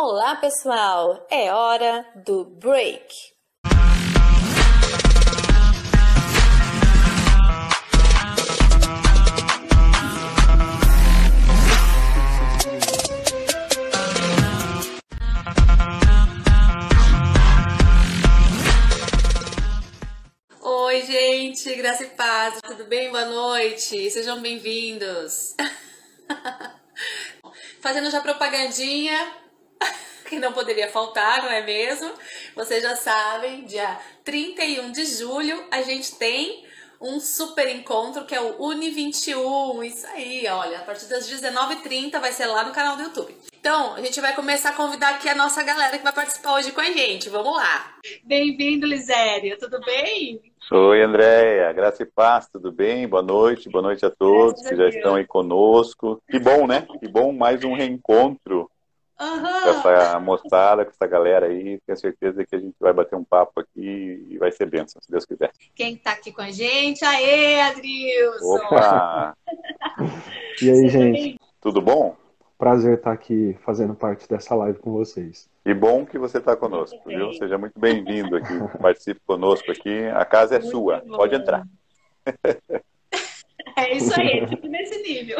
Olá, pessoal! É hora do break. Oi, gente, graça e paz, tudo bem? Boa noite, sejam bem-vindos. Fazendo já propagandinha, que não poderia faltar, não é mesmo? Vocês já sabem, dia 31 de julho a gente tem um super encontro que é o Uni 21. Isso aí, olha, a partir das 19h30 vai ser lá no canal do YouTube. Então, a gente vai começar a convidar aqui a nossa galera que vai participar hoje com a gente. Vamos lá. Bem-vindo, Liséria, tudo bem? Oi, Andréia, graça e paz, tudo bem? Boa noite, boa noite a todos que já estão aí conosco. Que bom, né? Que bom, mais um reencontro uhum. com essa moçada, com essa galera aí. Tenho certeza que a gente vai bater um papo aqui e vai ser bênção, se Deus quiser. Quem está aqui com a gente? Aê, Adrilson! Opa! e aí, gente? Tudo bom? Prazer estar aqui fazendo parte dessa live com vocês. E bom que você está conosco, viu? Seja muito bem-vindo aqui. Participe conosco aqui. A casa é muito sua. Bom. Pode entrar. É isso aí, tipo nesse nível.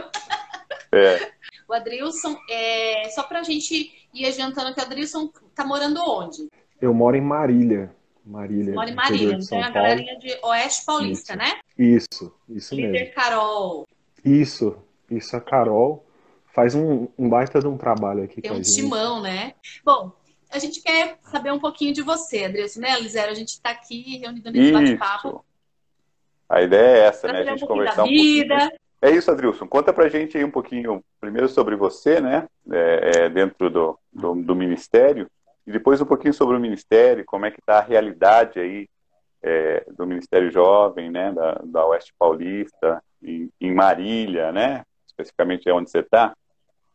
É. O Adrilson, é, só para a gente ir adiantando que o Adrilson tá morando onde? Eu moro em Marília. Marília. Moro em Marília, então é a galerinha de Oeste Paulista, isso. né? Isso, isso Líder mesmo. Líder Carol. Isso, isso a Carol faz um, um baita de um trabalho aqui Tem com um a gente. timão, né? Bom, a gente quer saber um pouquinho de você, Adrilson, né, Lisera? A gente está aqui reunido nesse bate-papo. A ideia é essa, pra né? A gente um conversar da vida. um pouquinho. É isso, Adrilson. Conta pra gente aí um pouquinho, primeiro sobre você, né? É, é, dentro do, do, do, Ministério, e depois um pouquinho sobre o Ministério, como é que está a realidade aí é, do Ministério Jovem, né? Da, da Oeste Paulista, em, em Marília, né? Especificamente é onde você está.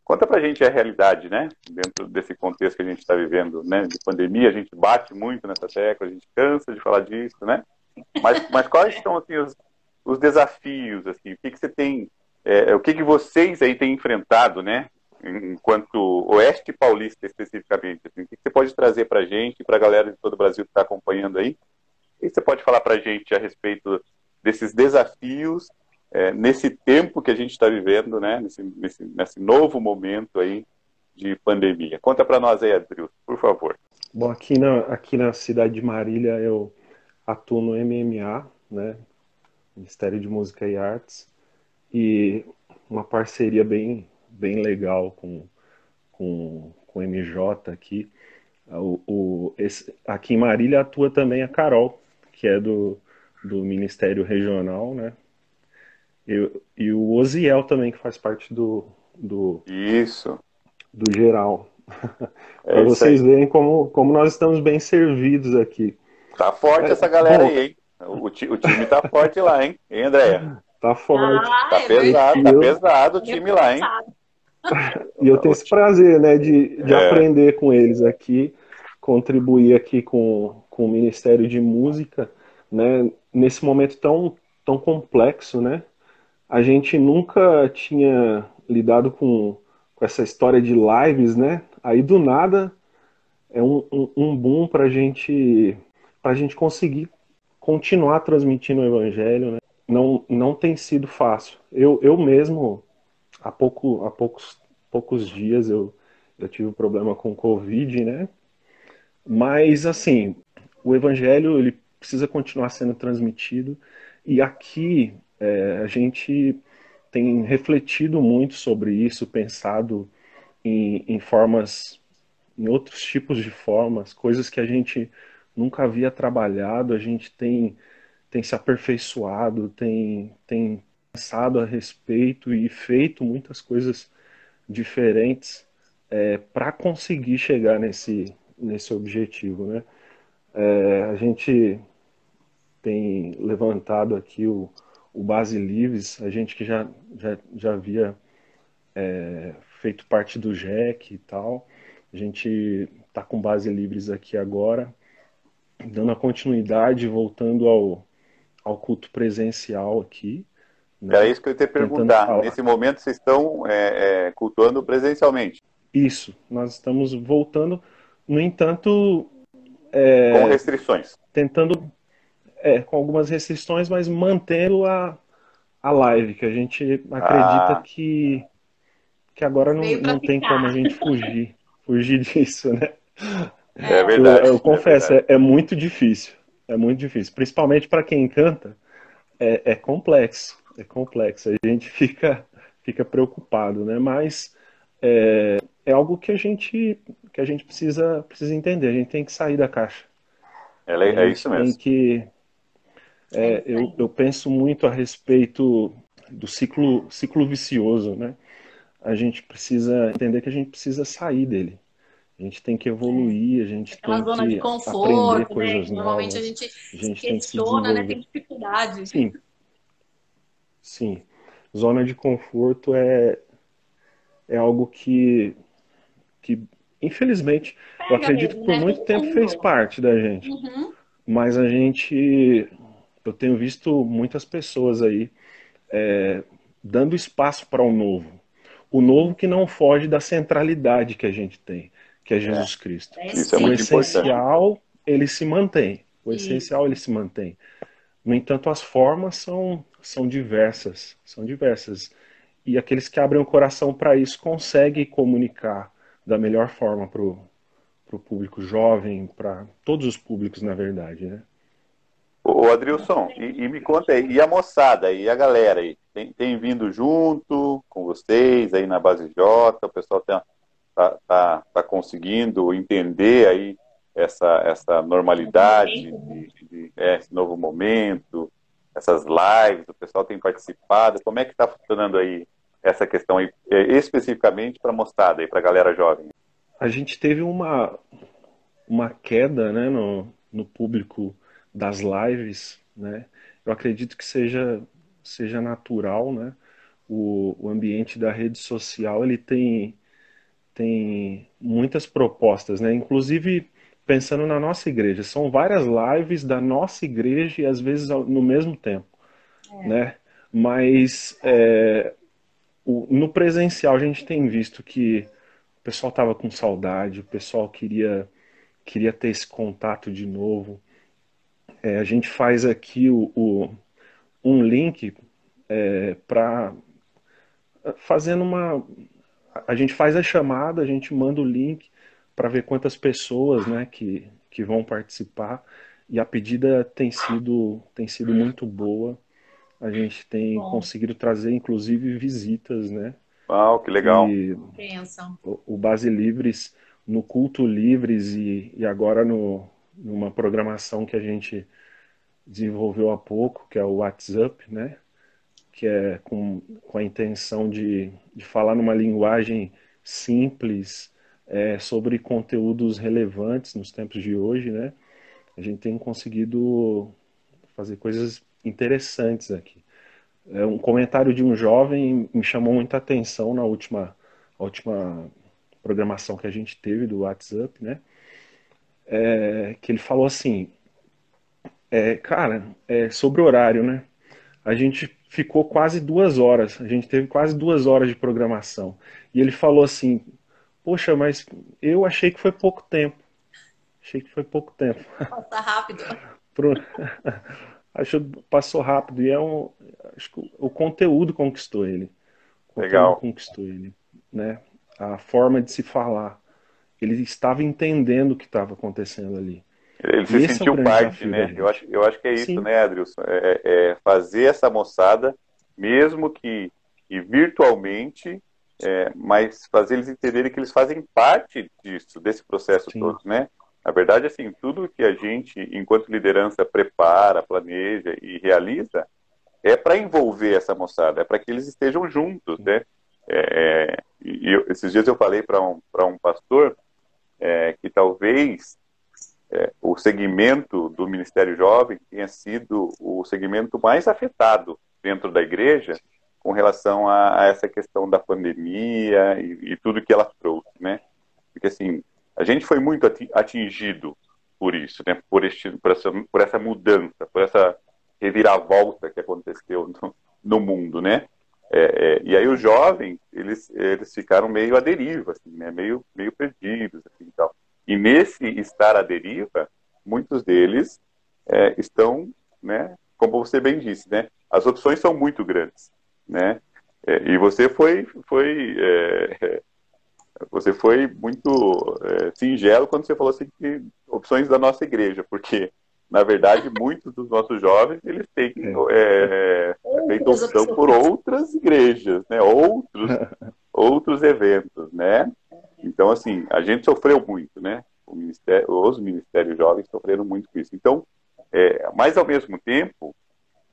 Conta pra gente a realidade, né? Dentro desse contexto que a gente está vivendo, né? De pandemia, a gente bate muito nessa tecla, a gente cansa de falar disso, né? Mas, mas quais são assim, os, os desafios, assim, o que, que você tem, é, o que, que vocês aí têm enfrentado, né? Enquanto Oeste Paulista especificamente, assim, o que, que você pode trazer para a gente, para a galera de todo o Brasil que está acompanhando aí? O que você pode falar para a gente a respeito desses desafios é, nesse tempo que a gente está vivendo, né? Nesse, nesse, nesse novo momento aí de pandemia. Conta para nós aí, Adriel, por favor. Bom, aqui na, aqui na cidade de Marília eu atuo no MMA, né? Ministério de Música e Artes, e uma parceria bem, bem legal com, com, com o MJ aqui. O, o, esse, aqui em Marília atua também a Carol, que é do, do Ministério Regional, né? E, e o Oziel também, que faz parte do. do Isso. Do geral. É Para vocês aí. verem como, como nós estamos bem servidos aqui. Tá forte é, essa galera bom, aí, hein? O, o, time tá forte lá, hein? Hein, Andréia? Tá forte. Ah, tá é pesado, tá pesado o time lá, hein? E eu tenho esse prazer, né, de, de é. aprender com eles aqui, contribuir aqui com, com o Ministério de Música, né, nesse momento tão, tão complexo, né? A gente nunca tinha lidado com, com essa história de lives, né? Aí do nada é um, um, um boom para gente, a gente conseguir continuar transmitindo o Evangelho. Né? Não, não tem sido fácil. Eu, eu mesmo, há, pouco, há poucos, poucos dias, eu, eu tive um problema com Covid, né? Mas, assim, o Evangelho ele precisa continuar sendo transmitido. E aqui é, a gente tem refletido muito sobre isso, pensado em, em formas, em outros tipos de formas, coisas que a gente nunca havia trabalhado, a gente tem, tem se aperfeiçoado, tem, tem pensado a respeito e feito muitas coisas diferentes é, para conseguir chegar nesse, nesse objetivo. Né? É, a gente tem levantado aqui o, o Base Livres, a gente que já, já, já havia é, feito parte do JEC e tal, a gente está com Base Livres aqui agora, dando a continuidade, voltando ao, ao culto presencial aqui. Né? Era isso que eu ia te perguntar. Nesse momento vocês estão é, é, cultuando presencialmente? Isso, nós estamos voltando, no entanto. É, com restrições. Tentando, é, com algumas restrições, mas mantendo a, a live, que a gente acredita ah. que, que agora não, não tem como a gente fugir, fugir disso, né? É verdade. Eu, eu confesso, é, é, é, muito difícil. É muito difícil. Principalmente para quem canta, é, é complexo. É complexo. A gente fica, fica preocupado, né? Mas é, é algo que a gente que a gente precisa precisa entender. A gente tem que sair da caixa. É, é isso mesmo. Tem que é, eu, eu penso muito a respeito do ciclo ciclo vicioso, né? A gente precisa entender que a gente precisa sair dele. A gente tem que evoluir, a gente é tem zona que de conforto, aprender né? coisas né? Normalmente novas. a gente, a gente questiona, tem né? Tem dificuldade. Sim. Sim. Zona de conforto é, é algo que, que infelizmente, Pega eu acredito mesmo, que por né? muito tempo fez parte da gente. Uhum. Mas a gente, eu tenho visto muitas pessoas aí é, dando espaço para o novo. O novo que não foge da centralidade que a gente tem, que é Jesus é. Cristo. É Isso é muito o essencial, importante. ele se mantém. O essencial, ele se mantém. No entanto, as formas são, são diversas. São diversas e aqueles que abrem o coração para isso conseguem comunicar da melhor forma para o público jovem, para todos os públicos, na verdade, né? Ô, Adrilson, e, e, me conta aí, e a moçada e a galera aí? Tem, tem, vindo junto com vocês aí na Base J? O pessoal está tá, tá, tá conseguindo entender aí essa, essa normalidade, de, de, é, esse novo momento, essas lives, o pessoal tem participado. Como é que está funcionando aí essa questão aí, é, especificamente para a moçada e para a galera jovem? A gente teve uma, uma queda né, no, no público das lives, né? Eu acredito que seja, seja natural, né? O, o ambiente da rede social ele tem, tem muitas propostas, né? Inclusive pensando na nossa igreja, são várias lives da nossa igreja e às vezes no mesmo tempo, é. né? Mas é, o, no presencial a gente tem visto que o pessoal estava com saudade, o pessoal queria queria ter esse contato de novo. É, a gente faz aqui o, o um link é, para fazendo uma a gente faz a chamada, a gente manda o link para ver quantas pessoas, né, que, que vão participar e a pedida tem sido tem sido muito boa. A gente tem Bom. conseguido trazer, inclusive, visitas, né? Uau, que legal. E o, o Base Livres, no Culto Livres e, e agora no, numa programação que a gente desenvolveu há pouco, que é o WhatsApp, né? Que é com, com a intenção de, de falar numa linguagem simples é, sobre conteúdos relevantes nos tempos de hoje, né? A gente tem conseguido fazer coisas interessantes aqui. É, um comentário de um jovem me chamou muita atenção na última, última programação que a gente teve do WhatsApp, né? É, que ele falou assim, é, cara, é, sobre horário, né? A gente ficou quase duas horas, a gente teve quase duas horas de programação. E ele falou assim, poxa, mas eu achei que foi pouco tempo. Achei que foi pouco tempo. Passa rápido. Pro... acho que passou rápido e é um acho que o conteúdo conquistou ele o legal conquistou ele né a forma de se falar ele estava entendendo o que estava acontecendo ali ele se sentiu é parte né eu acho eu acho que é isso Sim. né Adrilson é, é, fazer essa moçada mesmo que, que virtualmente é, mas fazer eles entenderem que eles fazem parte disso desse processo Sim. todo né na verdade, assim, tudo que a gente, enquanto liderança, prepara, planeja e realiza é para envolver essa moçada, é para que eles estejam juntos, né? É, e eu, esses dias eu falei para um, um pastor é, que talvez é, o segmento do Ministério Jovem tenha sido o segmento mais afetado dentro da igreja com relação a, a essa questão da pandemia e, e, tudo que ela trouxe, né? Porque assim, a gente foi muito atingido por isso, né? por, este, por, essa, por essa mudança, por essa reviravolta que aconteceu no, no mundo, né? É, é, e aí os jovens, eles, eles ficaram meio à deriva, assim, né? meio, meio perdidos. Assim, tal. E nesse estar à deriva, muitos deles é, estão, né, como você bem disse, né, as opções são muito grandes. Né? É, e você foi, foi é, você foi muito é, singelo quando você falou assim que opções da nossa igreja, porque na verdade muitos dos nossos jovens eles têm é, é, feito opção por outras igrejas, né? Outros outros eventos, né? Então assim a gente sofreu muito, né? Ministério, os ministérios jovens sofreram muito com isso. Então, é, mas ao mesmo tempo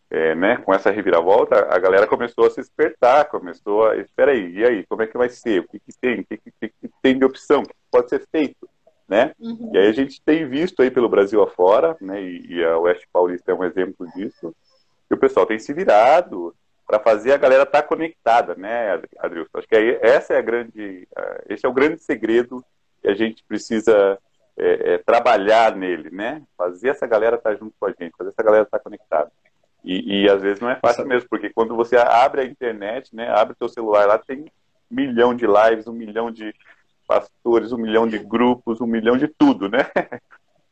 é, né, com essa reviravolta, a galera começou a se despertar, começou a, espera aí, e aí, como é que vai ser? O que, que tem? O que, que, que, tem de opção? O que pode ser feito? Né? Uhum. E aí a gente tem visto aí pelo Brasil afora, né, e, e a Oeste Paulista é um exemplo disso, que o pessoal tem se virado para fazer a galera estar tá conectada, né, Adrilson? Acho que aí, essa é a grande, esse é o grande segredo que a gente precisa é, é, trabalhar nele, né? Fazer essa galera estar tá junto com a gente, fazer essa galera estar tá conectada. E, e, às vezes não é fácil mesmo, porque quando você abre a internet, né, abre o seu celular lá, tem um milhão de lives, um milhão de pastores, um milhão de grupos, um milhão de tudo, né?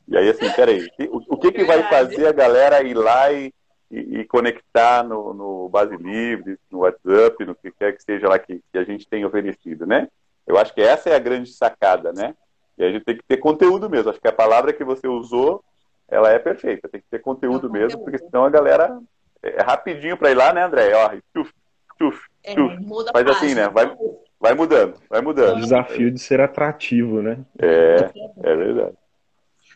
E aí, assim, peraí, o, o que, que vai fazer a galera ir lá e, e, e, conectar no, no Base Livre, no WhatsApp, no que quer que seja lá que, que a gente tem oferecido, né? Eu acho que essa é a grande sacada, né? E a gente tem que ter conteúdo mesmo. Acho que a palavra que você usou ela é perfeita. Tem que ter conteúdo é mesmo, porque senão a galera é rapidinho para ir lá, né, André? Ó, tchuf, tchuf, é, muda Faz assim, né? Vai, vai mudando, vai mudando. O desafio de ser atrativo, né? É, é verdade.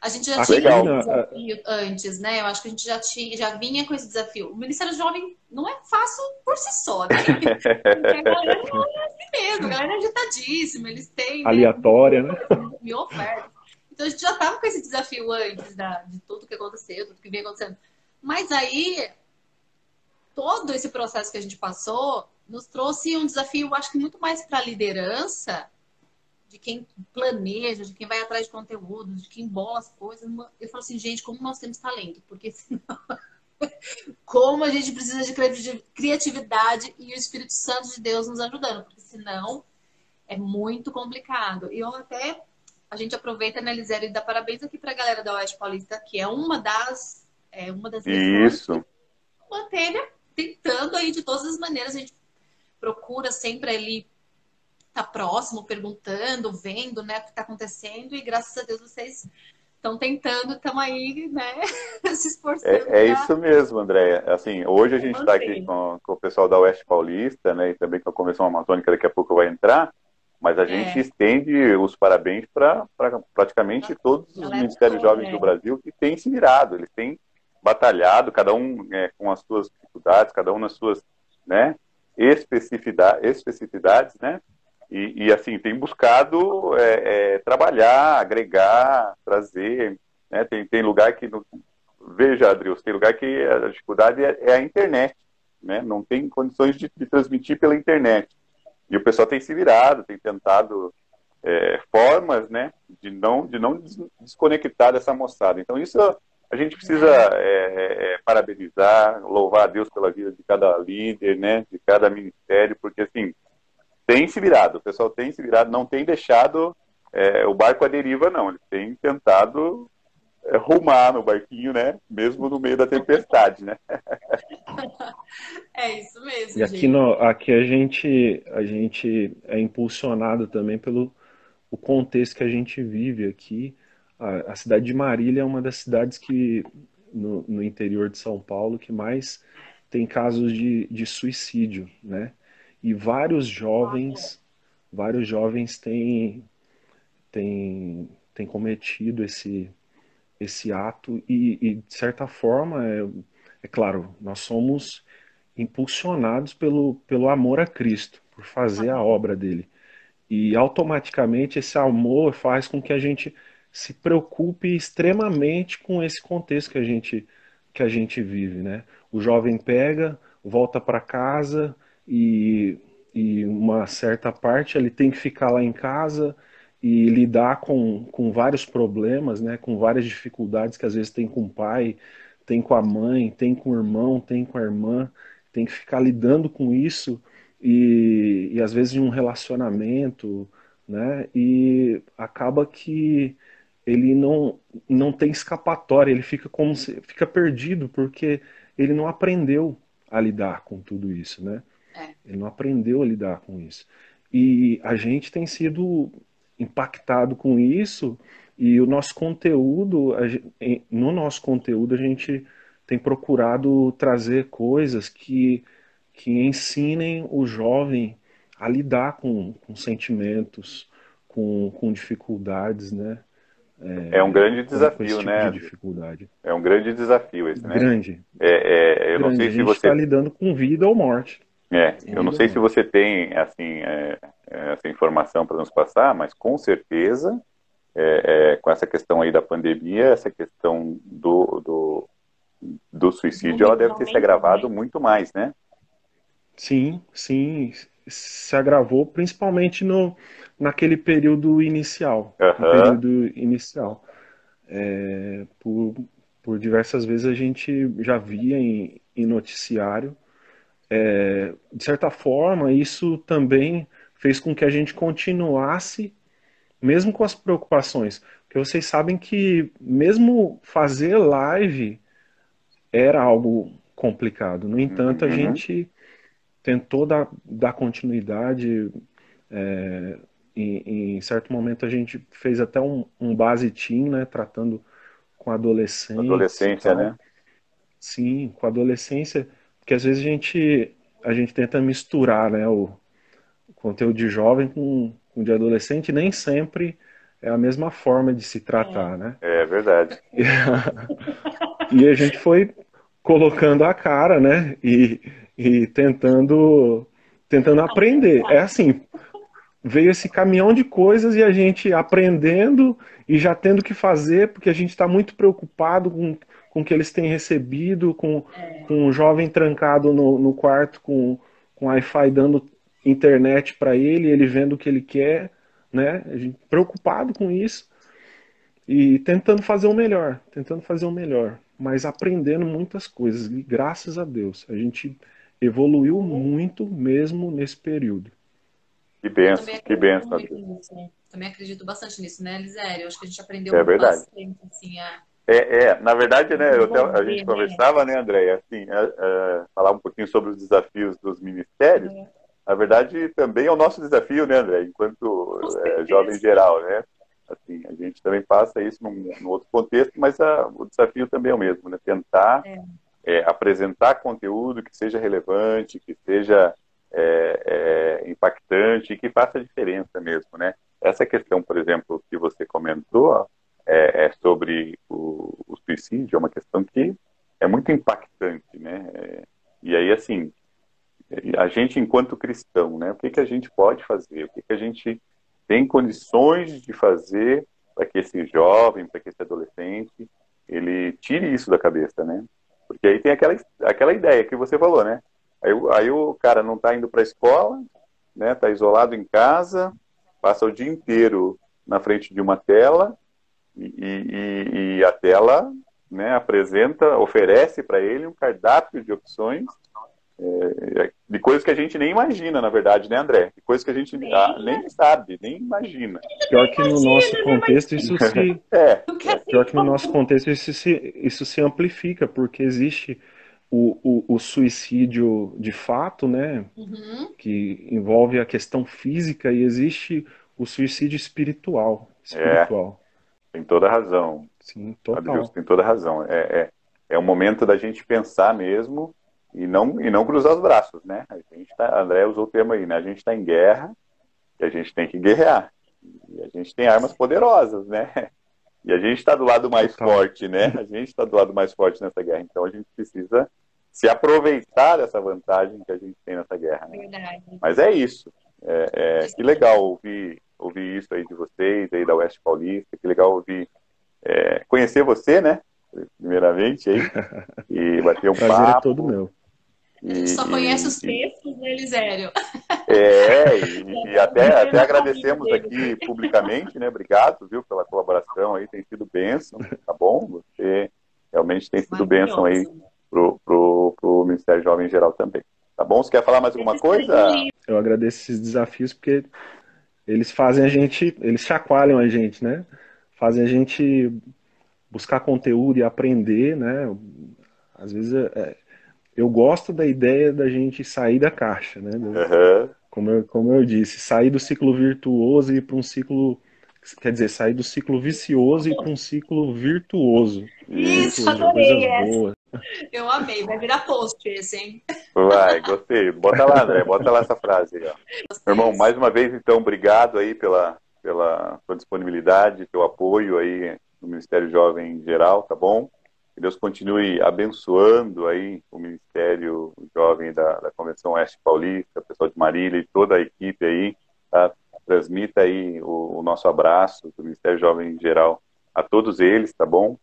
A gente já ah, tinha legal. esse desafio antes, né? Eu acho que a gente já, tinha, já vinha com esse desafio. O Ministério Jovem não é fácil por si só, né? a galera não é assim mesmo, a galera é agitadíssima, eles têm. Né, Aleatória, né? Me oferta. Então a gente já estava com esse desafio antes da, de tudo que aconteceu, tudo que vem acontecendo. Mas aí, todo esse processo que a gente passou nos trouxe um desafio, acho que muito mais para a liderança, de quem planeja, de quem vai atrás de conteúdo, de quem bola as coisas. Eu falo assim, gente, como nós temos talento, porque senão. como a gente precisa de criatividade e o Espírito Santo de Deus nos ajudando, porque senão é muito complicado. E eu até a gente aproveita, né, e dá parabéns aqui para a galera da Oeste Paulista, que é uma das, é, uma das Isso. manteve tentando aí de todas as maneiras. A gente procura sempre ali estar tá próximo, perguntando, vendo, né, o que está acontecendo, e graças a Deus vocês estão tentando, estão aí, né, se esforçando. É, é isso mesmo, Andréia. Assim, hoje a gente está aqui com, com, o pessoal da Oeste Paulista, né, e também com a Comissão Amazônica, daqui a pouco vai entrar, mas a gente é. estende os parabéns para pra, praticamente todos os ministérios jovens do Brasil que têm se virado, eles têm batalhado, cada um é, com as suas dificuldades, cada um nas suas né, especificidade, especificidades, né? E, e assim, tem buscado é, é, trabalhar, agregar, trazer. Né? Tem, tem lugar que. Veja, Adrius, tem lugar que a dificuldade é, é a internet. Né? Não tem condições de, de transmitir pela internet. E o pessoal tem se virado, tem tentado é, formas né, de não, de não desconectar dessa moçada. Então, isso a gente precisa é, é, é, parabenizar, louvar a Deus pela vida de cada líder, né, de cada ministério, porque assim, tem se virado, o pessoal tem se virado, não tem deixado é, o barco à deriva, não. Eles têm tentado é, rumar no barquinho, né? Mesmo no meio da tempestade, né? é isso mesmo. E aqui, no, aqui a gente a gente é impulsionado também pelo o contexto que a gente vive aqui. A, cidade de Marília é uma das cidades que no, no, interior de São Paulo que mais tem casos de, de suicídio, né? E vários jovens, vários jovens têm, têm, têm cometido esse esse ato e, e de certa forma, é, é, claro, nós somos impulsionados pelo, pelo amor a Cristo, por fazer a obra dele. E automaticamente esse amor faz com que a gente se preocupe extremamente com esse contexto que a gente que a gente vive, né? O jovem pega, volta para casa e, e uma certa parte ele tem que ficar lá em casa e lidar com, com vários problemas, né, com várias dificuldades que às vezes tem com o pai, tem com a mãe, tem com o irmão, tem com a irmã, tem que ficar lidando com isso e, e às vezes em um relacionamento, né? E acaba que ele não, não tem escapatória, ele fica como se, fica perdido porque ele não aprendeu a lidar com tudo isso, né? É. Ele não aprendeu a lidar com isso. E a gente tem sido impactado com isso e o nosso conteúdo, no nosso conteúdo a gente tem procurado trazer coisas que, que ensinem o jovem a lidar com, com sentimentos, com, com dificuldades, né? É, é um grande desafio, tipo né? De dificuldade. É um grande desafio esse, né? Grande. É, é eu grande. não sei se a você está lidando com vida ou morte. É, eu não sei se você tem assim é, é, essa informação para nos passar, mas com certeza é, é, com essa questão aí da pandemia, essa questão do, do, do suicídio, ela deve ter se agravado muito mais, né? Sim, sim, se agravou principalmente no, naquele período inicial. Uhum. período inicial. É, por, por diversas vezes a gente já via em, em noticiário. É, de certa forma, isso também fez com que a gente continuasse, mesmo com as preocupações. Porque vocês sabem que, mesmo fazer live era algo complicado. No entanto, a Uhum. gente tentou dar, dar continuidade. é, em, em certo momento, a gente fez até um, um base team, né, tratando com adolescentes. Adolescência, e né? Sim, com adolescência, porque às vezes a gente, a gente tenta misturar, né, o conteúdo de jovem com, com de adolescente, e nem sempre é a mesma forma de se tratar, né? É verdade. E a gente foi colocando a cara, né? E, e tentando, tentando aprender. É assim, veio esse caminhão de coisas e a gente aprendendo e já tendo que fazer, porque a gente está muito preocupado com, com o que eles têm recebido, com, com o jovem trancado no, no quarto com, com Wi-Fi dando internet para ele, ele vendo o que ele quer, né? A gente preocupado com isso e tentando fazer o melhor, tentando fazer o melhor, mas aprendendo muitas coisas. E graças a Deus, a gente evoluiu muito mesmo nesse período. Que benção, Também que benção. né? Também acredito bastante nisso, né, Lisério? Acho que a gente aprendeu É verdade. bastante, assim, a... É, é, na verdade, né, eu até- a gente né? conversava, né, André, assim, é, é, falar um pouquinho sobre os desafios dos ministérios. É. Na verdade, também é o nosso desafio, né, André, enquanto é, jovem geral, né? Assim, a gente também passa isso num, num outro contexto, mas a- o desafio também é o mesmo, né? Tentar É. é, apresentar conteúdo que seja relevante, que seja é, é, impactante e que faça diferença mesmo, né? Essa questão, por exemplo, que você comentou é, é sobre o, o suicídio, é uma questão que é muito impactante, né? É, e aí, assim, a gente enquanto cristão, né? O que, que a gente pode fazer? O que, que a gente tem condições de fazer para que esse jovem, para que esse adolescente, ele tire isso da cabeça, né? Porque aí tem aquela, aquela ideia que você falou, né? Aí, o- aí o cara não está indo para a escola, né? Está isolado em casa, passa o dia inteiro na frente de uma tela e, e- e a tela, né? Apresenta, oferece para ele um cardápio de opções é, de coisas que a gente nem imagina, na verdade, né, André? De coisas que a gente ah, nem sabe, nem imagina. Pior que no nosso contexto isso se É, pior que no nosso contexto isso se, isso se amplifica, porque existe o, o, o suicídio de fato, né? Uhum. que envolve a questão física e existe o suicídio espiritual. Espiritual. tem toda a razão. Sim, total. tem toda a razão. É, é, é um momento da gente pensar mesmo e não, e não cruzar os braços, né? A gente tá, André usou o termo aí, né? A gente está em guerra e a gente tem que guerrear. E a gente tem armas poderosas, né? E a gente está do lado mais Total. forte, né? A gente está do lado mais forte nessa guerra. Então a gente precisa se aproveitar dessa vantagem que a gente tem nessa guerra. Né? Verdade. Mas é isso. É, é, que legal ouvir, ouvir isso aí de vocês, aí da Oeste Paulista. Que legal ouvir, é, conhecer você, né? Primeiramente aí. E bater um Prazer é papo. todo meu. A gente só e- conhece os e- textos, né, Lisério? É, e, e até, até agradecemos aqui publicamente, né? Obrigado, viu, pela colaboração aí, tem sido bênção, tá bom? Você realmente tem sido bênção aí pro, pro, pro Ministério Jovem em geral também. Tá bom? Você quer falar mais alguma coisa? Eu agradeço esses desafios porque eles fazem a gente, eles chacoalham a gente, né? Fazem a gente buscar conteúdo e aprender, né? Às vezes é, é eu gosto da ideia da gente sair da caixa, né? Uhum. Como, eu, como eu disse, sair do ciclo virtuoso e ir para um ciclo quer dizer, sair do ciclo vicioso e para um ciclo virtuoso. Isso, adorei essa. Eu amei, vai virar post esse, hein? Vai, gostei. Bota lá, André, bota lá essa frase aí, ó. Meu irmão, mais uma vez, então, obrigado aí pela, pela sua disponibilidade, teu apoio aí no Ministério Jovem em geral, tá bom? Que Deus continue abençoando aí o Ministério Jovem da, da Convenção Oeste Paulista, o pessoal de Marília e toda a equipe aí, tá? Transmita aí o, o nosso abraço do Ministério Jovem em geral a todos eles, tá bom?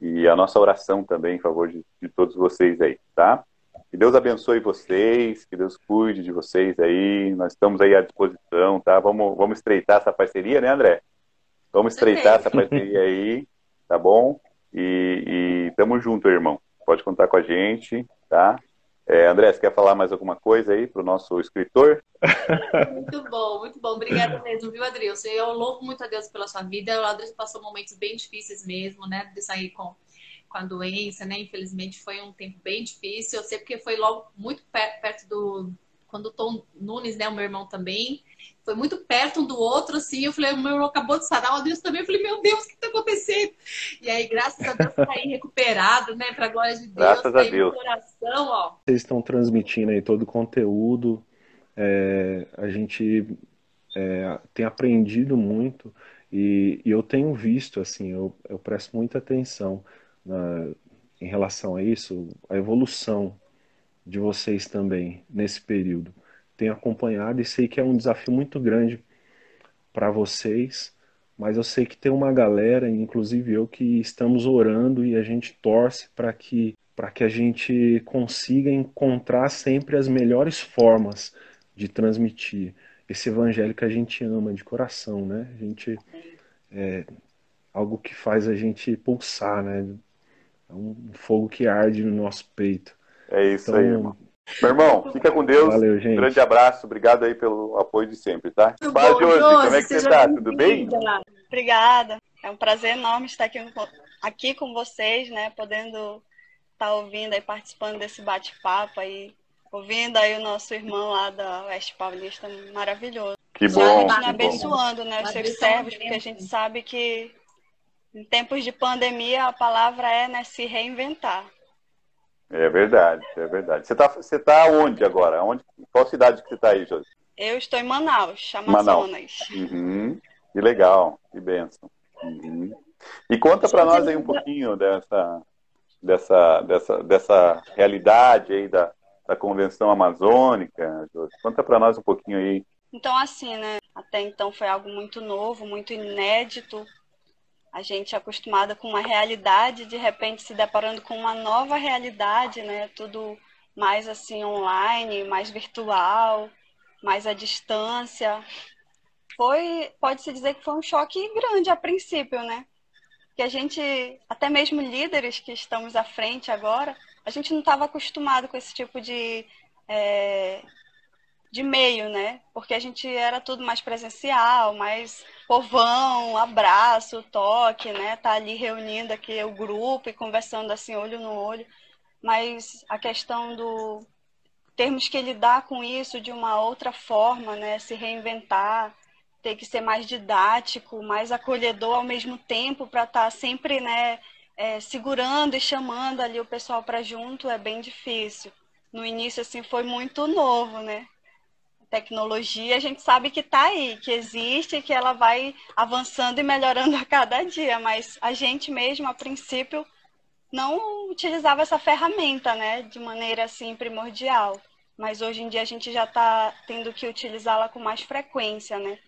E a nossa oração também em favor de, de todos vocês aí, tá? Que Deus abençoe vocês, que Deus cuide de vocês aí. Nós estamos aí à disposição, tá? Vamos, vamos estreitar essa parceria, né, André? Vamos estreitar essa parceria aí, tá bom? E, e tamo junto, irmão. Pode contar com a gente, tá? É, André, você quer falar mais alguma coisa aí para o nosso escritor? Muito bom, muito bom. Obrigada mesmo, viu, Adrilson? Eu louvo muito a Deus pela sua vida. O Adrilson passou momentos bem difíceis mesmo, né? De sair com, com a doença, né? Infelizmente foi um tempo bem difícil. Eu sei porque foi logo muito perto do. Quando o Tom Nunes, né? O meu irmão também foi muito perto um do outro, assim. Eu falei, o meu irmão acabou de sarar, o Adilson também. Eu falei, meu Deus, o que está acontecendo? E aí, graças a Deus, está aí recuperado, né? Para a glória de Deus. Graças a Deus. Coração, ó. Vocês estão transmitindo aí todo o conteúdo. É, a gente é, tem aprendido muito e, e, eu tenho visto, assim, eu, eu presto muita atenção na, em relação a isso, a evolução de vocês também nesse período tenho acompanhado e sei que é um desafio muito grande para vocês, mas eu sei que tem uma galera, inclusive eu, que estamos orando e a gente torce para que para que a gente consiga encontrar sempre as melhores formas de transmitir esse evangelho que a gente ama de coração, né? A gente é algo que faz a gente pulsar, né? É um fogo que arde no nosso peito. É isso então, aí, irmão. Meu irmão, fica com Deus. Valeu, gente. Grande abraço. Obrigado aí pelo apoio de sempre, tá? Paz de hoje, como é que você tá? Tudo bem? Obrigada. É um prazer enorme estar aqui, aqui com vocês, né? Podendo estar tá ouvindo e participando desse bate-papo aí. Ouvindo aí o nosso irmão lá da Oeste Paulista, maravilhoso. Que bom. Já abençoando, né? Os seus servos, porque a gente sabe que em tempos de pandemia a palavra é né, se reinventar. É verdade, é verdade. Você está você tá onde agora? Onde, qual cidade que você está aí, Josi? Eu estou em Manaus, Amazonas. Manaus. Uhum. Que legal, que benção. Uhum. E conta para nós aí um pouquinho dessa, dessa, dessa, dessa realidade aí da, da convenção amazônica. Josi. Conta para nós um pouquinho aí. Então, assim, né? Até então foi algo muito novo, muito inédito a gente é acostumada com uma realidade, de repente se deparando com uma nova realidade, né? Tudo mais assim online, mais virtual, mais à distância. Foi, pode-se dizer que foi um choque grande a princípio, né? Que a gente, até mesmo líderes que estamos à frente agora, a gente não estava acostumado com esse tipo de é, de meio, né? Porque a gente era tudo mais presencial, mais povão, abraço, toque, né? Tá ali reunindo aqui o grupo e conversando assim olho no olho. Mas a questão do termos que lidar com isso de uma outra forma, né? Se reinventar, ter que ser mais didático, mais acolhedor ao mesmo tempo para estar tá sempre, né? É, segurando e chamando ali o pessoal para junto é bem difícil. No início assim foi muito novo, né? Tecnologia, a gente sabe que está aí, que existe, que ela vai avançando e melhorando a cada dia, mas a gente mesmo, a princípio, não utilizava essa ferramenta, né, de maneira assim primordial. Mas hoje em dia a gente já está tendo que utilizá-la com mais frequência, né?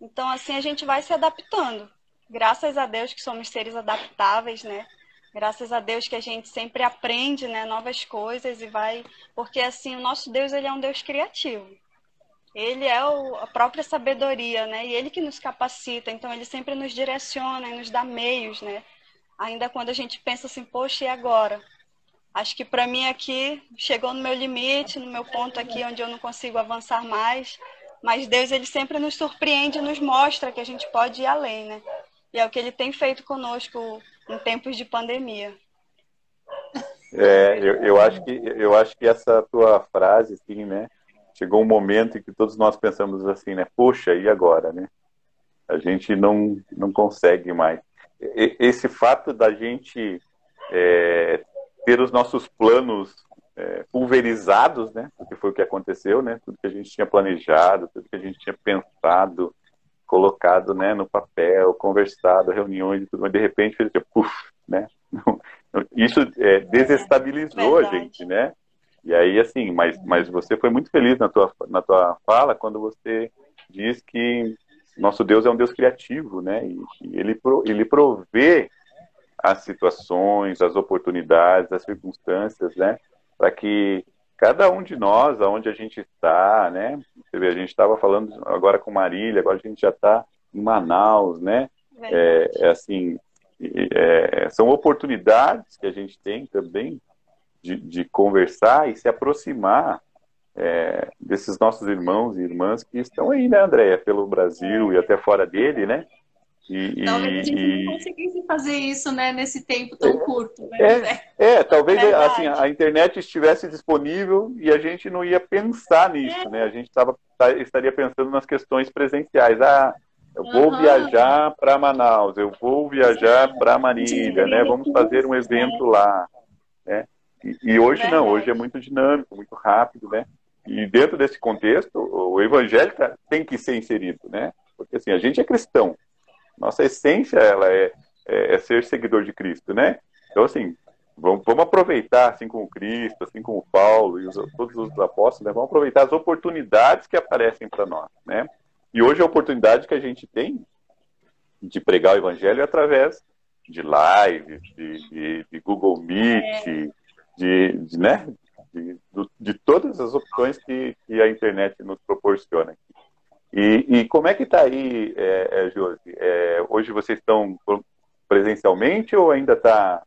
Então, assim, a gente vai se adaptando. Graças a Deus que somos seres adaptáveis, né? Graças a Deus que a gente sempre aprende, né, novas coisas e vai, porque assim, o nosso Deus ele é um Deus criativo. Ele é o, a própria sabedoria, né? E ele que nos capacita, então ele sempre nos direciona e nos dá meios, né? Ainda quando a gente pensa assim, poxa, e agora? acho que para mim aqui chegou no meu limite, no meu ponto aqui onde eu não consigo avançar mais. Mas Deus ele sempre nos surpreende nos mostra que a gente pode ir além, né? E é o que ele tem feito conosco em tempos de pandemia. É, eu, eu acho que eu acho que essa tua frase, assim, né? Chegou um momento em que todos nós pensamos assim, né? Poxa, e agora, né? A gente não não consegue mais. Esse fato da gente é, ter os nossos planos é, pulverizados, né? Porque foi o que aconteceu, né? Tudo que a gente tinha planejado, tudo que a gente tinha pensado, colocado, né, no papel, conversado, reuniões e tudo, mas de repente fez tipo, puf, né? Isso é, desestabilizou a gente, né? E aí, assim, mas, mas você foi muito feliz na tua, na tua fala quando você diz que nosso Deus é um Deus criativo, né? E, e ele, ele provê as situações, as oportunidades, as circunstâncias, né? Para que cada um de nós, aonde a gente está, né? Você vê, a gente estava falando agora com Marília, agora a gente já está em Manaus, né? É, é assim, é, são oportunidades que a gente tem também de, de conversar e se aproximar é, desses nossos irmãos e irmãs que estão aí, né, Andréia, pelo Brasil e até fora dele, né? E, talvez a gente não conseguisse fazer isso né, nesse tempo tão é, curto. Né? É, é, talvez assim, a internet estivesse disponível e a gente não ia pensar nisso, é. né? A gente tava, tá, estaria pensando nas questões presenciais. Ah, eu vou uhum. viajar para Manaus, eu vou viajar para Marília, né? Vamos fazer um evento lá. Né? E, e hoje não, hoje é muito dinâmico, muito rápido, né? E dentro desse contexto, o evangelho tem que ser inserido, né? Porque assim, a gente é cristão, nossa essência ela é, é, é ser seguidor de Cristo, né? Então, assim, vamos, vamos aproveitar, assim como Cristo, assim como Paulo e os, todos os apóstolos, né? vamos aproveitar as oportunidades que aparecem para nós, né? E hoje a oportunidade que a gente tem de pregar o evangelho é através de lives, de, de, de Google Meet, é. De, de, né? De, de, todas as opções que, que a internet nos proporciona. E, e como é que está aí, é, é, Josi? É, hoje vocês estão presencialmente ou ainda está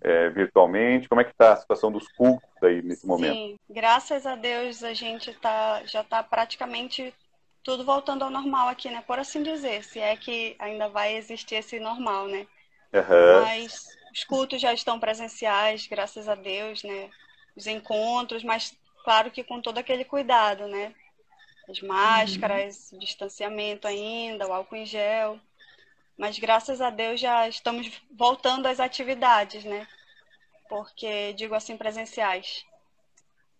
é, virtualmente? Como é que está a situação dos cultos aí nesse momento? Sim, graças a Deus a gente tá, já está praticamente tudo voltando ao normal aqui, né? Por assim dizer, se é que ainda vai existir esse normal, né? Uhum. Mas os cultos já estão presenciais, graças a Deus, né? Os encontros, mas claro que com todo aquele cuidado, né? as máscaras, uhum. o distanciamento ainda, o álcool em gel. Mas graças a Deus já estamos voltando às atividades, né? Porque, digo assim, presenciais.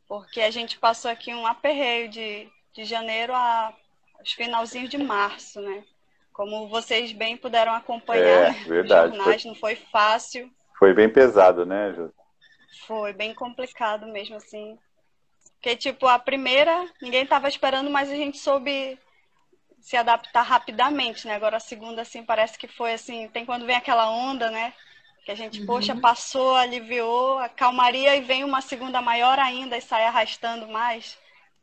Porque a gente passou aqui um aperreio de, de janeiro a os finalzinhos de março, né? Como vocês bem puderam acompanhar é, verdade. jornais, foi, não foi fácil. Foi bem pesado, né, Jô? Foi bem complicado mesmo, assim. Porque, tipo, a primeira, ninguém estava esperando, mas a gente soube se adaptar rapidamente, né? Agora a segunda, assim, parece que foi assim, tem quando vem aquela onda, né? Que a gente, uhum. poxa, passou, aliviou, a calmaria e vem uma segunda maior ainda e sai arrastando mais.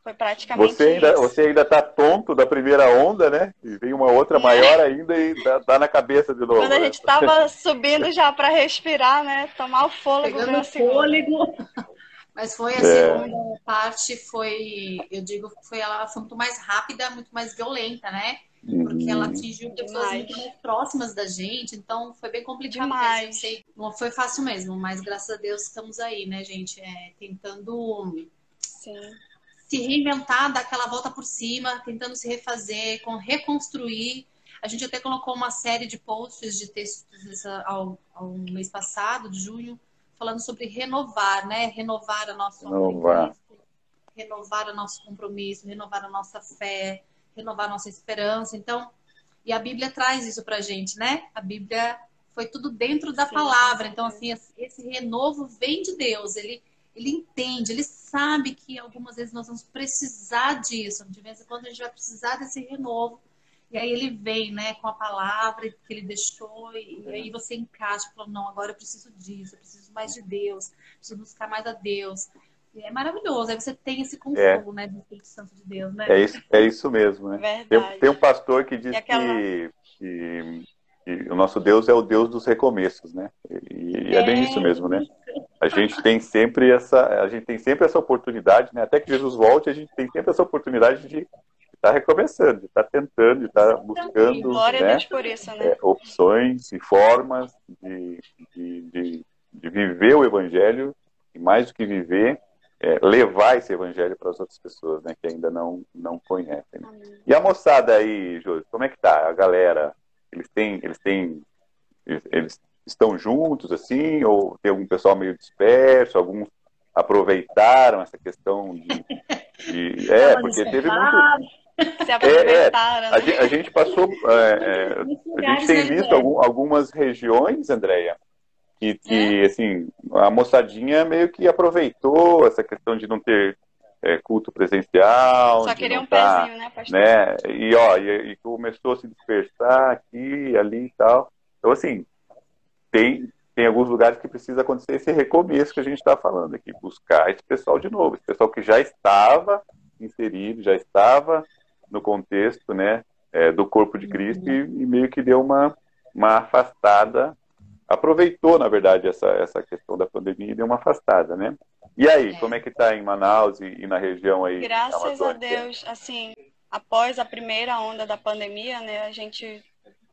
Foi praticamente você ainda, isso. Você ainda tá tonto da primeira onda, né? E vem uma outra é. maior ainda e dá, dá, na cabeça de novo. Quando a né? gente tava subindo já para respirar, né? Tomar o fôlego. Pegando o fôlego. Mas foi a é. segunda parte, foi, eu digo, foi ela foi muito mais rápida, muito mais violenta, né? Porque ela uhum. atingiu pessoas muito mais próximas da gente, então foi bem complicado. Demais. Sei, não foi fácil mesmo, mas graças a Deus estamos aí, né, gente? É, tentando Sim. Se reinventar, dar aquela volta por cima, tentando se refazer, com reconstruir. A gente até colocou uma série de posts de textos ao, ao mês passado, de junho, falando sobre renovar, né? Renovar a nossa renovar. renovar o nosso compromisso, renovar a nossa fé, renovar a nossa esperança. Então, e a Bíblia traz isso pra gente, né? A Bíblia foi tudo dentro da sim, palavra. Então, assim, esse renovo vem de Deus. Ele, ele entende, ele sabe que algumas vezes nós vamos precisar disso. De vez em quando a gente vai precisar desse renovo e aí ele vem, né, com a palavra que ele deixou, e, aí você encaixa, falando, não, agora eu preciso disso, eu preciso mais de Deus, preciso buscar mais a Deus. E é maravilhoso, aí você tem esse consolo, é. né, do Espírito Santo de Deus, né? É isso, é isso mesmo, né? Tem, tem, um pastor que diz aquela... que, que, que, o nosso Deus é o Deus dos recomeços, né? E, e é, é bem isso mesmo, né? A gente tem sempre essa, a gente tem sempre essa oportunidade, né? Até que Jesus volte, a gente tem sempre essa oportunidade de estar tá recomeçando, de estar tá tentando, de estar tá buscando Glória né, isso, né? É, opções e formas de, de, de, de, viver o Evangelho e mais do que viver, é, levar esse Evangelho para as outras pessoas, né, que ainda não não conhecem. Né? E a moçada aí, Júlio, como é que tá? A galera, eles têm, eles têm, eles, eles estão juntos assim, ou tem algum pessoal meio disperso, alguns aproveitaram essa questão de, de é, porque teve muito se aproveitaram. É, é. A, gente, a, gente, passou. É, é a gente tem visto algum, algumas regiões, Andréia, que, que assim, a moçadinha meio que aproveitou essa questão de não ter é, culto presencial. Só queria um tá, pezinho, né, pastor? Né? E, ó, e, e, começou a se dispersar aqui, ali e tal. Então, assim, tem, tem alguns lugares que precisa acontecer esse recomeço que a gente está falando aqui, buscar esse pessoal de novo, esse pessoal que já estava inserido, já estava no contexto né, é, do corpo de Cristo e, e, meio que deu uma, uma afastada, aproveitou, na verdade, essa, essa questão da pandemia e deu uma afastada, né? E aí, é. como é que está em Manaus e, e, na região aí? Graças a Deus, assim, após a primeira onda da pandemia, né, a gente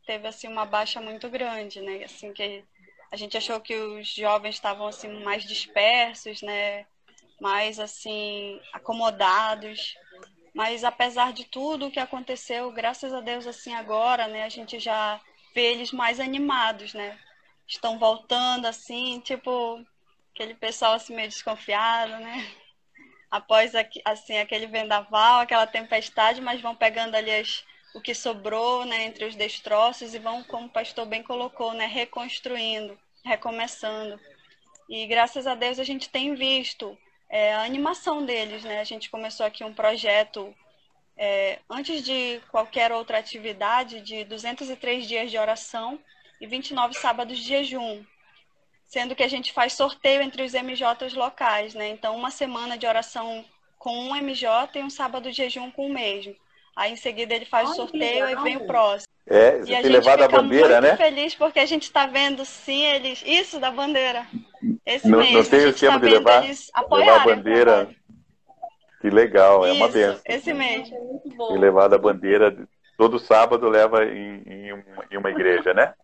teve assim uma baixa muito grande, né? Assim que a gente achou que os jovens estavam assim mais dispersos, né? Mais assim acomodados. Mas apesar de tudo o que aconteceu, graças a Deus assim agora, né, a gente já vê eles mais animados, né? Estão voltando assim, tipo aquele pessoal assim meio desconfiado, né? Após assim aquele vendaval, aquela tempestade, mas vão pegando ali as o que sobrou né, entre os destroços e vão, como o pastor bem colocou, né, reconstruindo, recomeçando. E graças a Deus a gente tem visto é, a animação deles. Né? A gente começou aqui um projeto é, antes de qualquer outra atividade de 203 dias de oração e 29 sábados de jejum, sendo que a gente faz sorteio entre os MJs locais, né? Então, uma semana de oração com um MJ e um sábado de jejum com o mesmo. Aí em seguida ele faz o sorteio e vem o próximo. É, você e a tem levado a bandeira, muito né? feliz porque a gente está vendo sim eles. Isso da bandeira. Esse não, mesmo. Não tem o esquema tá de levar, levar a bandeira. Que legal, é uma benção. Esse mesmo. E levar a bandeira, todo sábado leva em, em, uma, em uma igreja, né?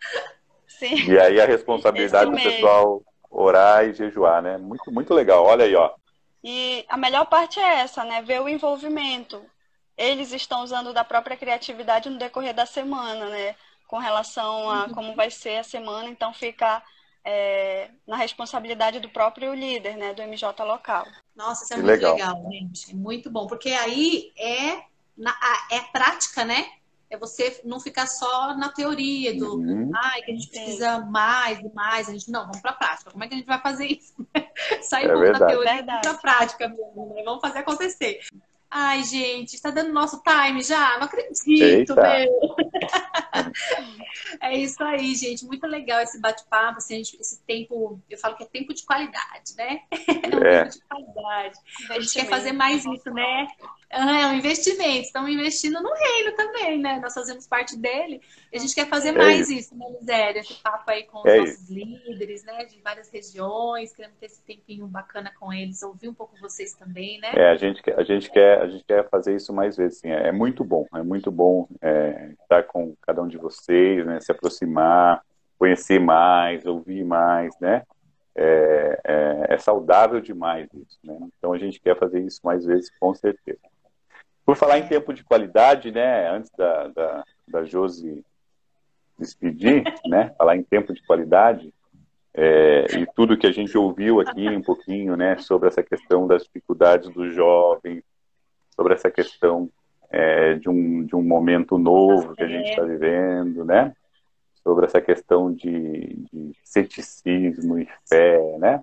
Sim. E aí a responsabilidade do pessoal orar e jejuar, né? Muito, muito legal. Olha aí, ó. E a melhor parte é essa, né? Ver o envolvimento eles estão usando da própria criatividade no decorrer da semana, né? Com relação a uhum. como vai ser a semana, então fica é, na responsabilidade do próprio líder, né? Do MJ local. Nossa, isso é que muito legal. legal, gente. É muito bom, porque aí é, na, é prática, né? É você não ficar só na teoria do uhum. ai, que a gente precisa Sim. mais e mais. A gente, não, vamos para a prática. Como é que a gente vai fazer isso? Sair é da teoria para a prática mesmo, né? Vamos fazer acontecer. Ai, gente, está dando nosso time já? Não acredito, meu. é isso aí, gente. Muito legal esse bate-papo, assim, esse tempo, eu falo que é tempo de qualidade, né? É um é. tempo de qualidade. A gente quer fazer mais isso, né? É um investimento. Estamos investindo no reino também, né? Nós fazemos parte dele. A gente quer fazer é mais isso, isso né, Miséria? Esse papo aí com os é nossos isso. líderes, né? De várias regiões. Queremos ter esse tempinho bacana com eles, ouvir um pouco vocês também, né? É, a gente, a gente, quer, a gente quer fazer isso mais vezes, sim. É, muito bom. É muito bom é, estar com cada um de vocês, né? Se aproximar, conhecer mais, ouvir mais, né? É, é, é, saudável demais isso, né? Então a gente quer fazer isso mais vezes, com certeza. Por falar em tempo de qualidade, né? Antes da, da, da Josi despedir, né? Falar em tempo de qualidade é, e tudo que a gente ouviu aqui um pouquinho, né? Sobre essa questão das dificuldades dos jovens, sobre essa questão é, de, um, de um momento novo que a gente está vivendo, né? Sobre essa questão de, de ceticismo e fé, né?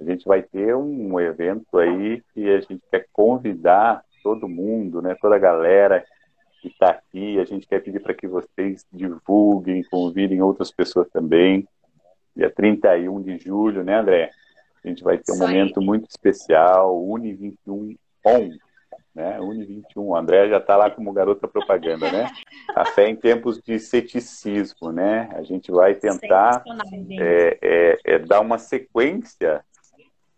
A gente vai ter um evento aí que a gente quer convidar todo mundo, né, toda a galera que está aqui. A gente quer pedir para que vocês divulguem, convidem outras pessoas também. Dia 31 de julho, né, André? A gente vai ter um Isso momento aí. muito especial, Uni 21 On, né? Uni 21. O André já está lá como garota propaganda, né? A fé em tempos de ceticismo, né? A gente vai tentar é, é, é, dar uma sequência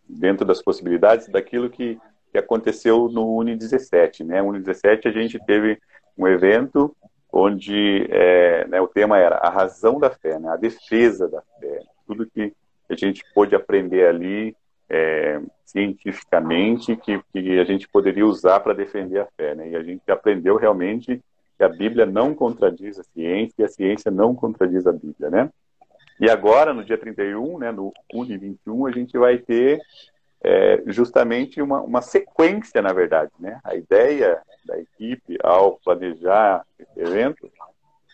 dentro das possibilidades daquilo que, que aconteceu no Uni 17, né? Uni 17 a gente teve um evento onde é, né, o tema era a razão da fé, né? A defesa da fé, tudo que a gente pôde aprender ali é, cientificamente que, que a gente poderia usar para defender a fé. Né? E a gente aprendeu realmente que a Bíblia não contradiz a ciência e a ciência não contradiz a Bíblia. Né? E agora, no dia 31, né, no Uni 21, a gente vai ter é, justamente uma, uma sequência, na verdade. Né? A ideia da equipe ao planejar esse evento,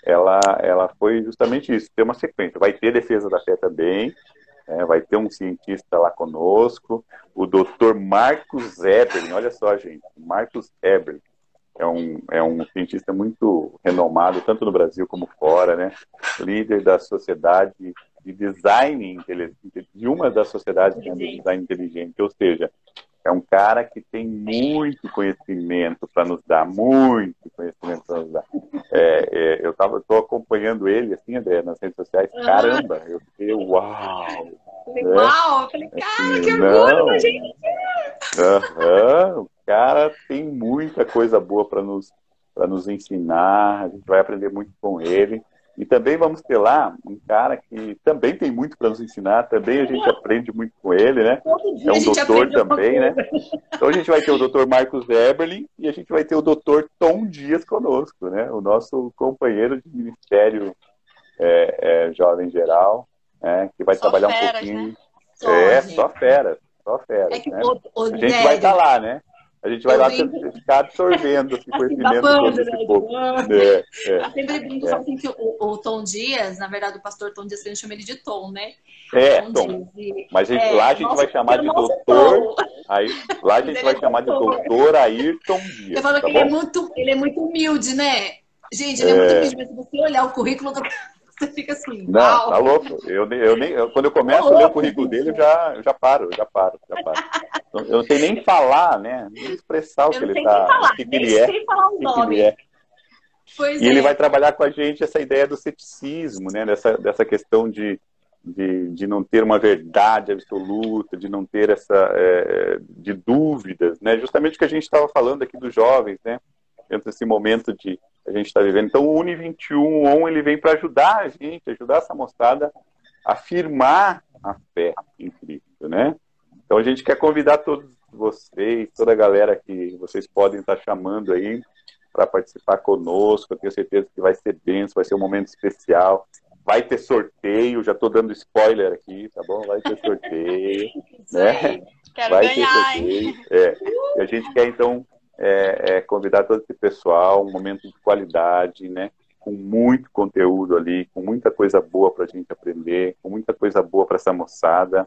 ela, ela foi justamente isso, ter uma sequência. Vai ter defesa da fé também, é, vai ter um cientista lá conosco, o Dr. Marcos Eberlin. Olha só, gente, Marcos Eberlin é um, é um cientista muito renomado, tanto no Brasil como fora, né? Líder da sociedade de design de uma das sociedades de design inteligente, ou seja, é um cara que tem muito conhecimento para nos dar, muito conhecimento para nos dar. É, é, eu estava acompanhando ele, assim, André, nas redes sociais, caramba, eu fiquei, uau! Falei, né? uau! Eu falei, cara, assim, que orgulho da gente! Uhum, o cara tem muita coisa boa para nos, nos ensinar, a gente vai aprender muito com ele. E também vamos ter lá um cara que também tem muito para nos ensinar, também a gente aprende muito com ele, né? É um doutor também, né? Então a gente vai ter o doutor Marcos Eberlin e a gente vai ter o doutor Tom Dias conosco, né? O nosso companheiro de Ministério é, é, Jovem Geral, né? que vai só trabalhar feras, um pouquinho. Né? Só, é, gente. só fera, só fera. É né? o, o a gente vai estar tá lá, né? A gente vai eu lá lembro... ficar absorvendo esse conhecimento todo esse né? povo. É, é, eu sempre brinco, é. assim, que o, o, Tom Dias, na verdade, o pastor Tom Dias, a gente chama ele de Tom, né? É, Tom. Tom. E, Mas gente, é, lá a gente nossa, vai chamar de doutor. Aí, lá a gente vai é chamar de doutor Ayrton Dias. Eu falo tá que ele é, muito, ele é muito humilde, né? Gente, ele é, muito é. humilde, mas se você olhar o currículo do você fica assim. Não, uau. tá louco. Eu, eu nem, eu, quando eu começo a ler o currículo dele, eu já, eu já paro, já paro, já paro. Eu não sei nem falar, né? Nem expressar o que ele tá. o que, que ele é. Falar o nome. É. E é. ele vai trabalhar com a gente essa ideia do ceticismo, né? Dessa, dessa questão de, de, de não ter uma verdade absoluta, de não ter essa é, de dúvidas, né? Justamente o que a gente estava falando aqui dos jovens, né? Dentro desse momento de a gente está vivendo. Então, o Uni 21 On ele vem para ajudar a gente, ajudar essa moçada a afirmar a fé em Cristo, né? Então, a gente quer convidar todos vocês, toda a galera que vocês podem estar chamando aí para participar conosco. Eu tenho certeza que vai ser benção, vai ser um momento especial. Vai ter sorteio, já estou dando spoiler aqui, tá bom? Vai ter sorteio, né? Quero vai ganhar, ter sorteio. É. E a gente quer então é, é, convidar todo esse pessoal, um momento de qualidade, né? Com muito conteúdo ali, com muita coisa boa para a gente aprender, com muita coisa boa para essa moçada.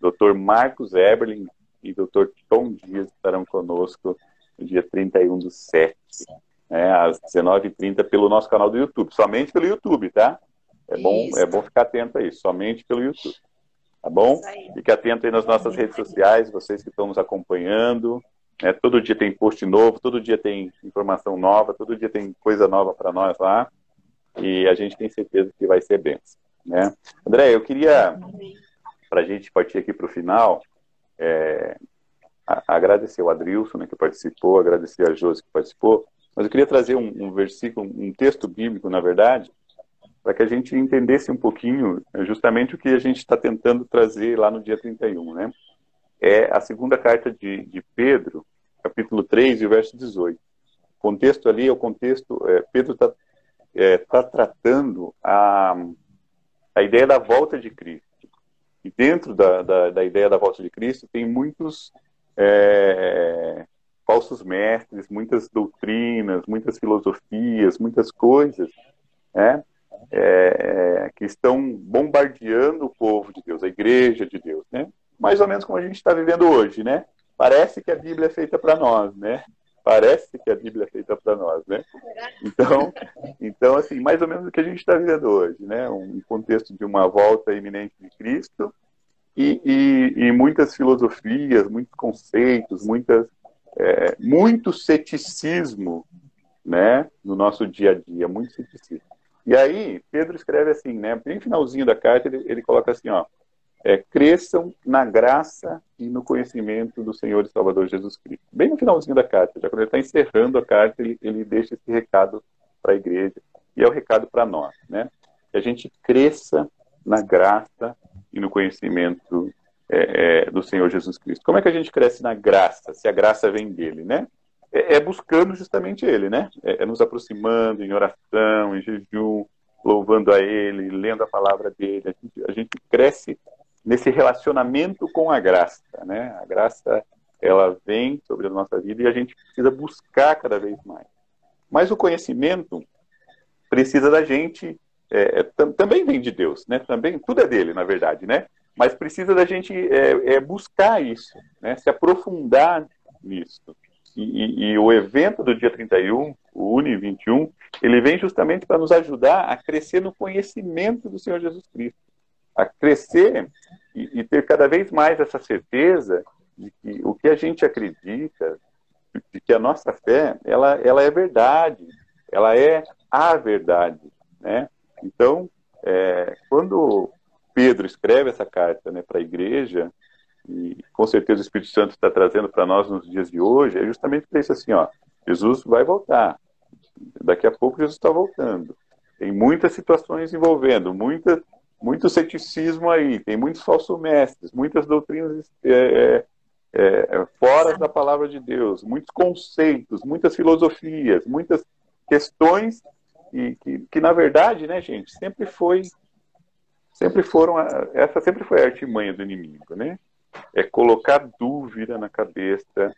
Dr. Marcos Eberlin e Dr. Tom Dias estarão conosco no dia 31 do 7, né, às 19h30, pelo nosso canal do YouTube. Somente pelo YouTube, tá? É bom, é bom ficar atento a isso, somente pelo YouTube. Tá bom? Fique atento aí nas nossas redes sociais, vocês que estão nos acompanhando. É, todo dia tem post novo, todo dia tem informação nova, todo dia tem coisa nova para nós lá. E a gente tem certeza que vai ser bem. Né? André, eu queria, para a gente partir aqui para o final, é, agradecer o Adrilson, né, que participou, agradecer a Josi, que participou, mas eu queria trazer um, um versículo, um texto bíblico, na verdade, para que a gente entendesse um pouquinho é, justamente o que a gente está tentando trazer lá no dia 31, né? É a segunda carta de, de Pedro, capítulo 3 e verso 18. O contexto ali é o contexto, é, Pedro está é, tá tratando a, a ideia da volta de Cristo. E dentro da, da, da ideia da volta de Cristo tem muitos é, falsos mestres, muitas doutrinas, muitas filosofias, muitas coisas né, é, que estão bombardeando o povo de Deus, a igreja de Deus. Né? Mais ou menos como a gente está vivendo hoje, né? Parece que a Bíblia é feita para nós, né? Parece que a Bíblia é feita para nós, né? Então, então, assim, mais ou menos o que a gente está vivendo hoje, né? Um contexto de uma volta iminente de Cristo e, e, e muitas filosofias, muitos conceitos, muitas é, muito ceticismo né, no nosso dia a dia, muito ceticismo. E aí, Pedro escreve assim, né, bem finalzinho da carta, ele, ele coloca assim, ó, é, cresçam na graça e no conhecimento do Senhor e Salvador Jesus Cristo. Bem no finalzinho da carta, já quando ele está encerrando a carta, ele, ele deixa esse recado para a igreja, e é o recado para nós, né? Que a gente cresça na graça e no conhecimento é, é, do Senhor Jesus Cristo. Como é que a gente cresce na graça, se a graça vem dele, né? É, é buscando justamente ele, né? É, é, nos aproximando em oração, em jejum, louvando a ele, lendo a palavra dele. A gente, a gente cresce nesse relacionamento com a graça, né? A graça ela vem sobre a nossa vida e a gente precisa buscar cada vez mais. Mas o conhecimento precisa da gente, é, é também vem de Deus, né? Também tudo é dele, na verdade, né? Mas precisa da gente é, é buscar isso, né? Se aprofundar nisso. E, e, e, o evento do dia 31, o Uni 21, ele vem justamente para nos ajudar a crescer no conhecimento do Senhor Jesus Cristo, a crescer e, e ter cada vez mais essa certeza de que o que a gente acredita, de que a nossa fé, ela, ela é verdade, ela é a verdade, né? Então, é, quando Pedro escreve essa carta né, para a igreja, e com certeza o Espírito Santo está trazendo para nós nos dias de hoje, é justamente para isso assim, ó, Jesus vai voltar. Daqui a pouco Jesus está voltando. Tem muitas situações envolvendo, muita, muito ceticismo aí, tem muitos falsos mestres, muitas doutrinas é, é, é, fora da palavra de Deus, muitos conceitos, muitas filosofias, muitas questões que, que, que, na verdade, né, gente, sempre foi, sempre foram, essa sempre foi a artimanha do inimigo, né? É colocar dúvida na cabeça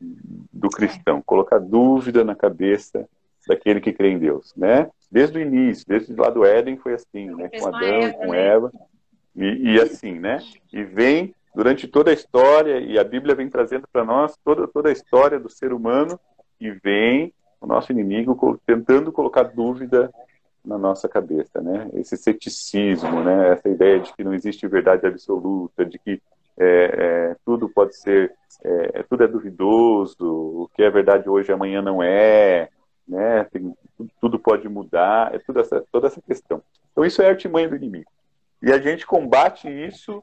do cristão, colocar dúvida na cabeça daquele que crê em Deus, né? Desde o início, desde lá do Éden foi assim, né? Com Adão, com né? Eva, e, e assim, né? E vem durante toda a história, e a Bíblia vem trazendo para nós toda, toda a história do ser humano, e vem o nosso inimigo tentando colocar dúvida na nossa cabeça, né? Esse ceticismo, né? Essa ideia de que não existe verdade absoluta, de que é, é, tudo pode ser, é, tudo é duvidoso, o que é verdade hoje amanhã não é, né? Tem, tudo pode mudar, é toda essa, toda essa questão. Então isso é a artimanha do inimigo. E a gente combate isso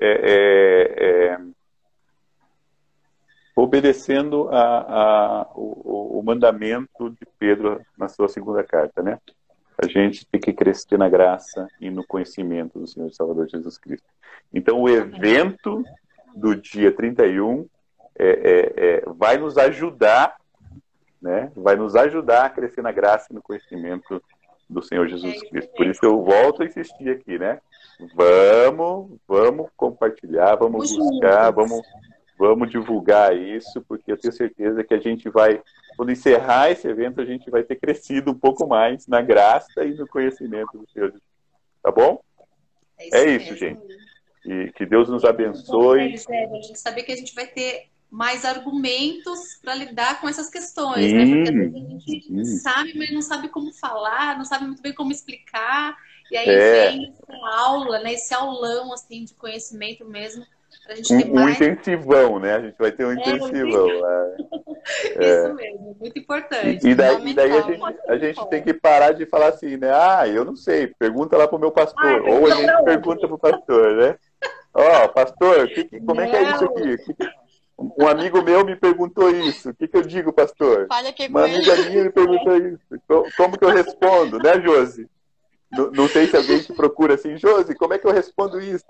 é, é, é obedecendo a, a o, o, mandamento de Pedro na sua segunda carta, né? A gente tem que crescer na graça e no conhecimento do Senhor Salvador Jesus Cristo. Então, o evento do dia 31 é, é, é, vai nos ajudar, né? Vai nos ajudar a crescer na graça e no conhecimento do Senhor Jesus Cristo. Por isso eu volto a insistir aqui, né? Vamos, vamos compartilhar, vamos buscar, vamos Vamos divulgar isso, porque eu tenho certeza que a gente vai, quando encerrar esse evento, a gente vai ter crescido um pouco mais na graça e no conhecimento do Senhor. Tá bom? É isso, é isso gente. E que Deus nos abençoe. É, a gente saber que a gente vai ter mais argumentos para lidar com essas questões, né? Porque a gente sabe, mas não sabe como falar, não sabe muito bem como explicar. E aí é. vem essa aula, né? Esse aulão assim de conhecimento mesmo um, um intensivão, né? A gente vai ter um é, intensivão. É. Isso mesmo, muito importante. E, daí, e daí a, gente, a gente tem que parar de falar assim, né? Ah, eu não sei, pergunta lá pro meu pastor. Ah, Ou a gente pergunta pro pastor, né? Ó, oh, pastor, que, que, como é que é isso aqui? Um amigo meu me perguntou isso. O que, que eu digo, pastor? Uma amiga minha me perguntou isso. Como que eu respondo, né, Josi? Não, não sei se alguém te procura assim, Josi, como é que eu respondo isso?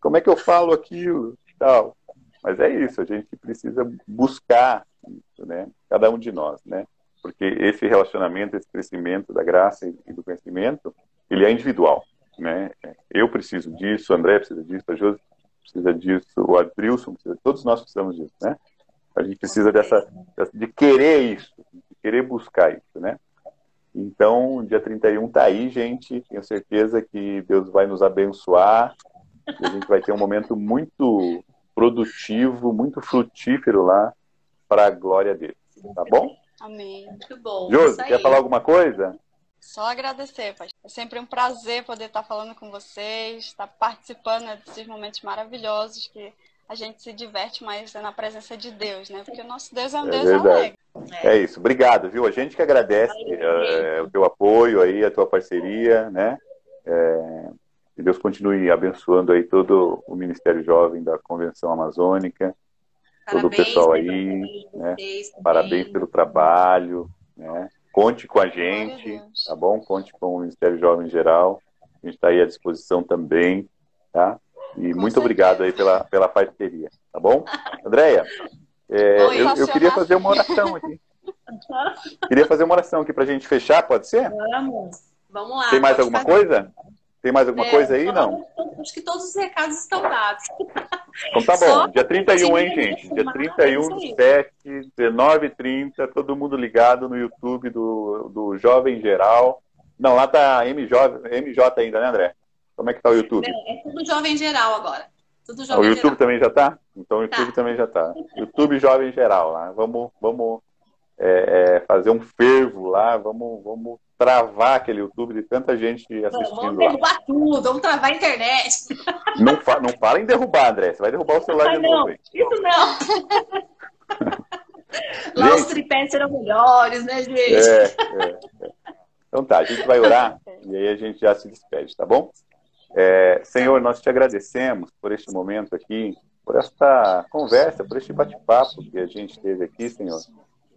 como é que eu falo aquilo tal. Mas é isso, a gente precisa buscar isso, né? Cada um de nós, né? Porque esse relacionamento, esse crescimento da graça e do conhecimento, ele é individual, né? Eu preciso disso, o André precisa disso, a Josi precisa disso, o Adrilson precisa, todos nós precisamos disso, né? A gente precisa dessa, de querer isso, de querer buscar isso, né? Então, dia 31 tá aí, gente. Tenho certeza que Deus vai nos abençoar a gente vai ter um momento muito produtivo, muito frutífero lá para a glória dele. Tá bom? Amém. Muito bom. Josi, quer falar alguma coisa? Só agradecer, pastor. É sempre um prazer poder estar falando com vocês, estar participando desses momentos maravilhosos que a gente se diverte mais na presença de Deus, né? Porque o nosso Deus é um é Deus verdade. alegre. É isso. Obrigado, viu? A gente que agradece uh, o teu apoio aí, a tua parceria, né? É, que Deus continue abençoando aí todo o Ministério Jovem da Convenção Amazônica, Parabéns, todo o pessoal aí, né? Parabéns pelo trabalho, né? Conte com a gente, tá bom? Conte com o Ministério Jovem em geral. A gente está aí à disposição também, tá? E com muito certeza. obrigado aí pela, pela parceria, tá bom? Andréia, é, eu, eu, queria fazer uma oração aqui. queria fazer uma oração aqui para a gente fechar, pode ser? Vamos. Vamos lá. Tem mais alguma fazer. coisa? Tem mais alguma é, coisa aí? Não. Acho que todos os recados estão dados. Então tá bom. Só Dia 31, hein, gente? Dia 31 do 7, 19 30 todo mundo ligado no YouTube do, do Jovem Geral. Não, lá tá MJ, MJ ainda, né, André? Como é que tá o YouTube? É, é tudo Jovem Geral agora. Tudo Jovem o YouTube geral. também já tá? Então o YouTube tá. também já tá. YouTube Jovem Geral lá. Vamos, vamos é, é, fazer um fervo lá, vamos, vamos travar aquele YouTube de tanta gente assistindo. Vamos derrubar lá. tudo, vamos travar a internet. Não, fa não fala em derrubar, André. Você vai derrubar o celular ah, de não, novo. Aí. Isso não. Lá gente, os tripés serão melhores, né, gente? É, é, é. Então tá, a gente vai orar e aí a gente já se despede, tá bom? É, Senhor, nós te agradecemos por este momento aqui, por esta conversa, por este bate-papo que a gente teve aqui, Senhor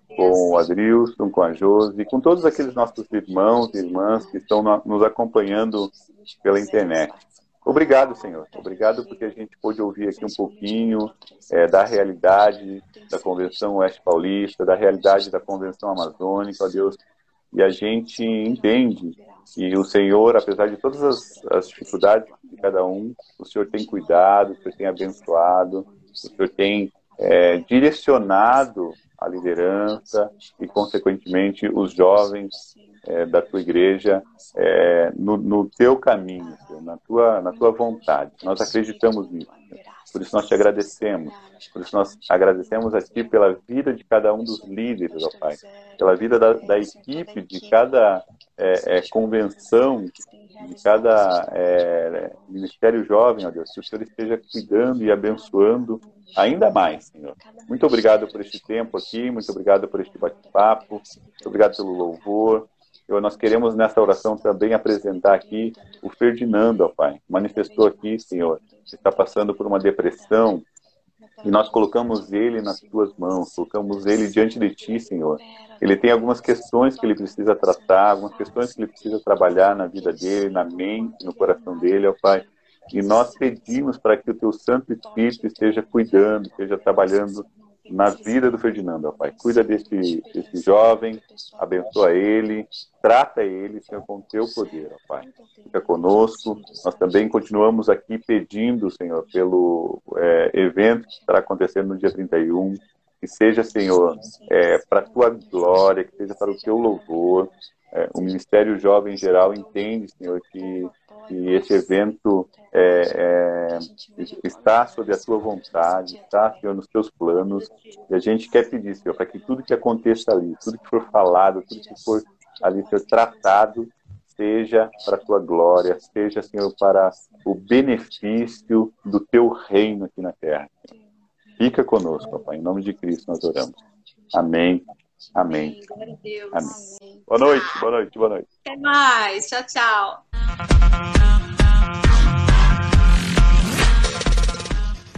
com o Adrilson, com a Josi, com todos aqueles nossos irmãos e irmãs que estão nos acompanhando pela internet. Obrigado, Senhor. Obrigado porque a gente pôde ouvir aqui um pouquinho é, da realidade da Convenção Oeste Paulista, da realidade da Convenção Amazônica, ó Deus. E a gente entende que o Senhor, apesar de todas as, as dificuldades de cada um, o Senhor tem cuidado, o Senhor tem abençoado, o Senhor tem é, direcionado a liderança e, consequentemente, os jovens é, da tua igreja é, no, no, teu caminho, na tua, na tua vontade. Nós acreditamos nisso. Por isso nós te agradecemos. Por isso nós agradecemos a Ti pela vida de cada um dos líderes, ó Pai. Pela vida da, da equipe, de cada é, é convenção, de cada é, ministério jovem, ó Deus. Que o Senhor esteja cuidando e abençoando ainda mais, Senhor. Muito obrigado por este tempo aqui, muito obrigado por este bate-papo, muito obrigado pelo louvor. Eu, nós queremos nessa oração também apresentar aqui o Ferdinando, ó Pai. Manifestou aqui, Senhor, está passando por uma depressão e nós colocamos ele nas tuas mãos, colocamos ele diante de ti, Senhor. Ele tem algumas questões que ele precisa tratar, algumas questões que ele precisa trabalhar na vida dele, na mente, no coração dele, ó Pai. E nós pedimos para que o teu Santo Espírito esteja cuidando, esteja trabalhando na vida do Ferdinando, ó Pai. Cuida desse, desse jovem, abençoa ele, trata ele, Senhor, com o teu poder, ó Pai. Fica conosco. Nós também continuamos aqui pedindo, Senhor, pelo é, evento que estará acontecendo no dia 31. Que seja, Senhor, é, para a tua glória, que seja para o teu louvor. É, o Ministério Jovem em geral entende, Senhor, que que esse evento é, é, está sob a tua vontade, está, Senhor, nos teus planos. E a gente quer pedir, Senhor, para que tudo que aconteça ali, tudo que for falado, tudo que for ali, Senhor, tratado, seja para a tua glória, seja, Senhor, para o benefício do teu reino aqui na terra. Fica conosco, papai. Em nome de Cristo nós oramos. Amém. Amém. Amém. Boa noite, boa noite, boa noite. Até mais. Tchau, tchau.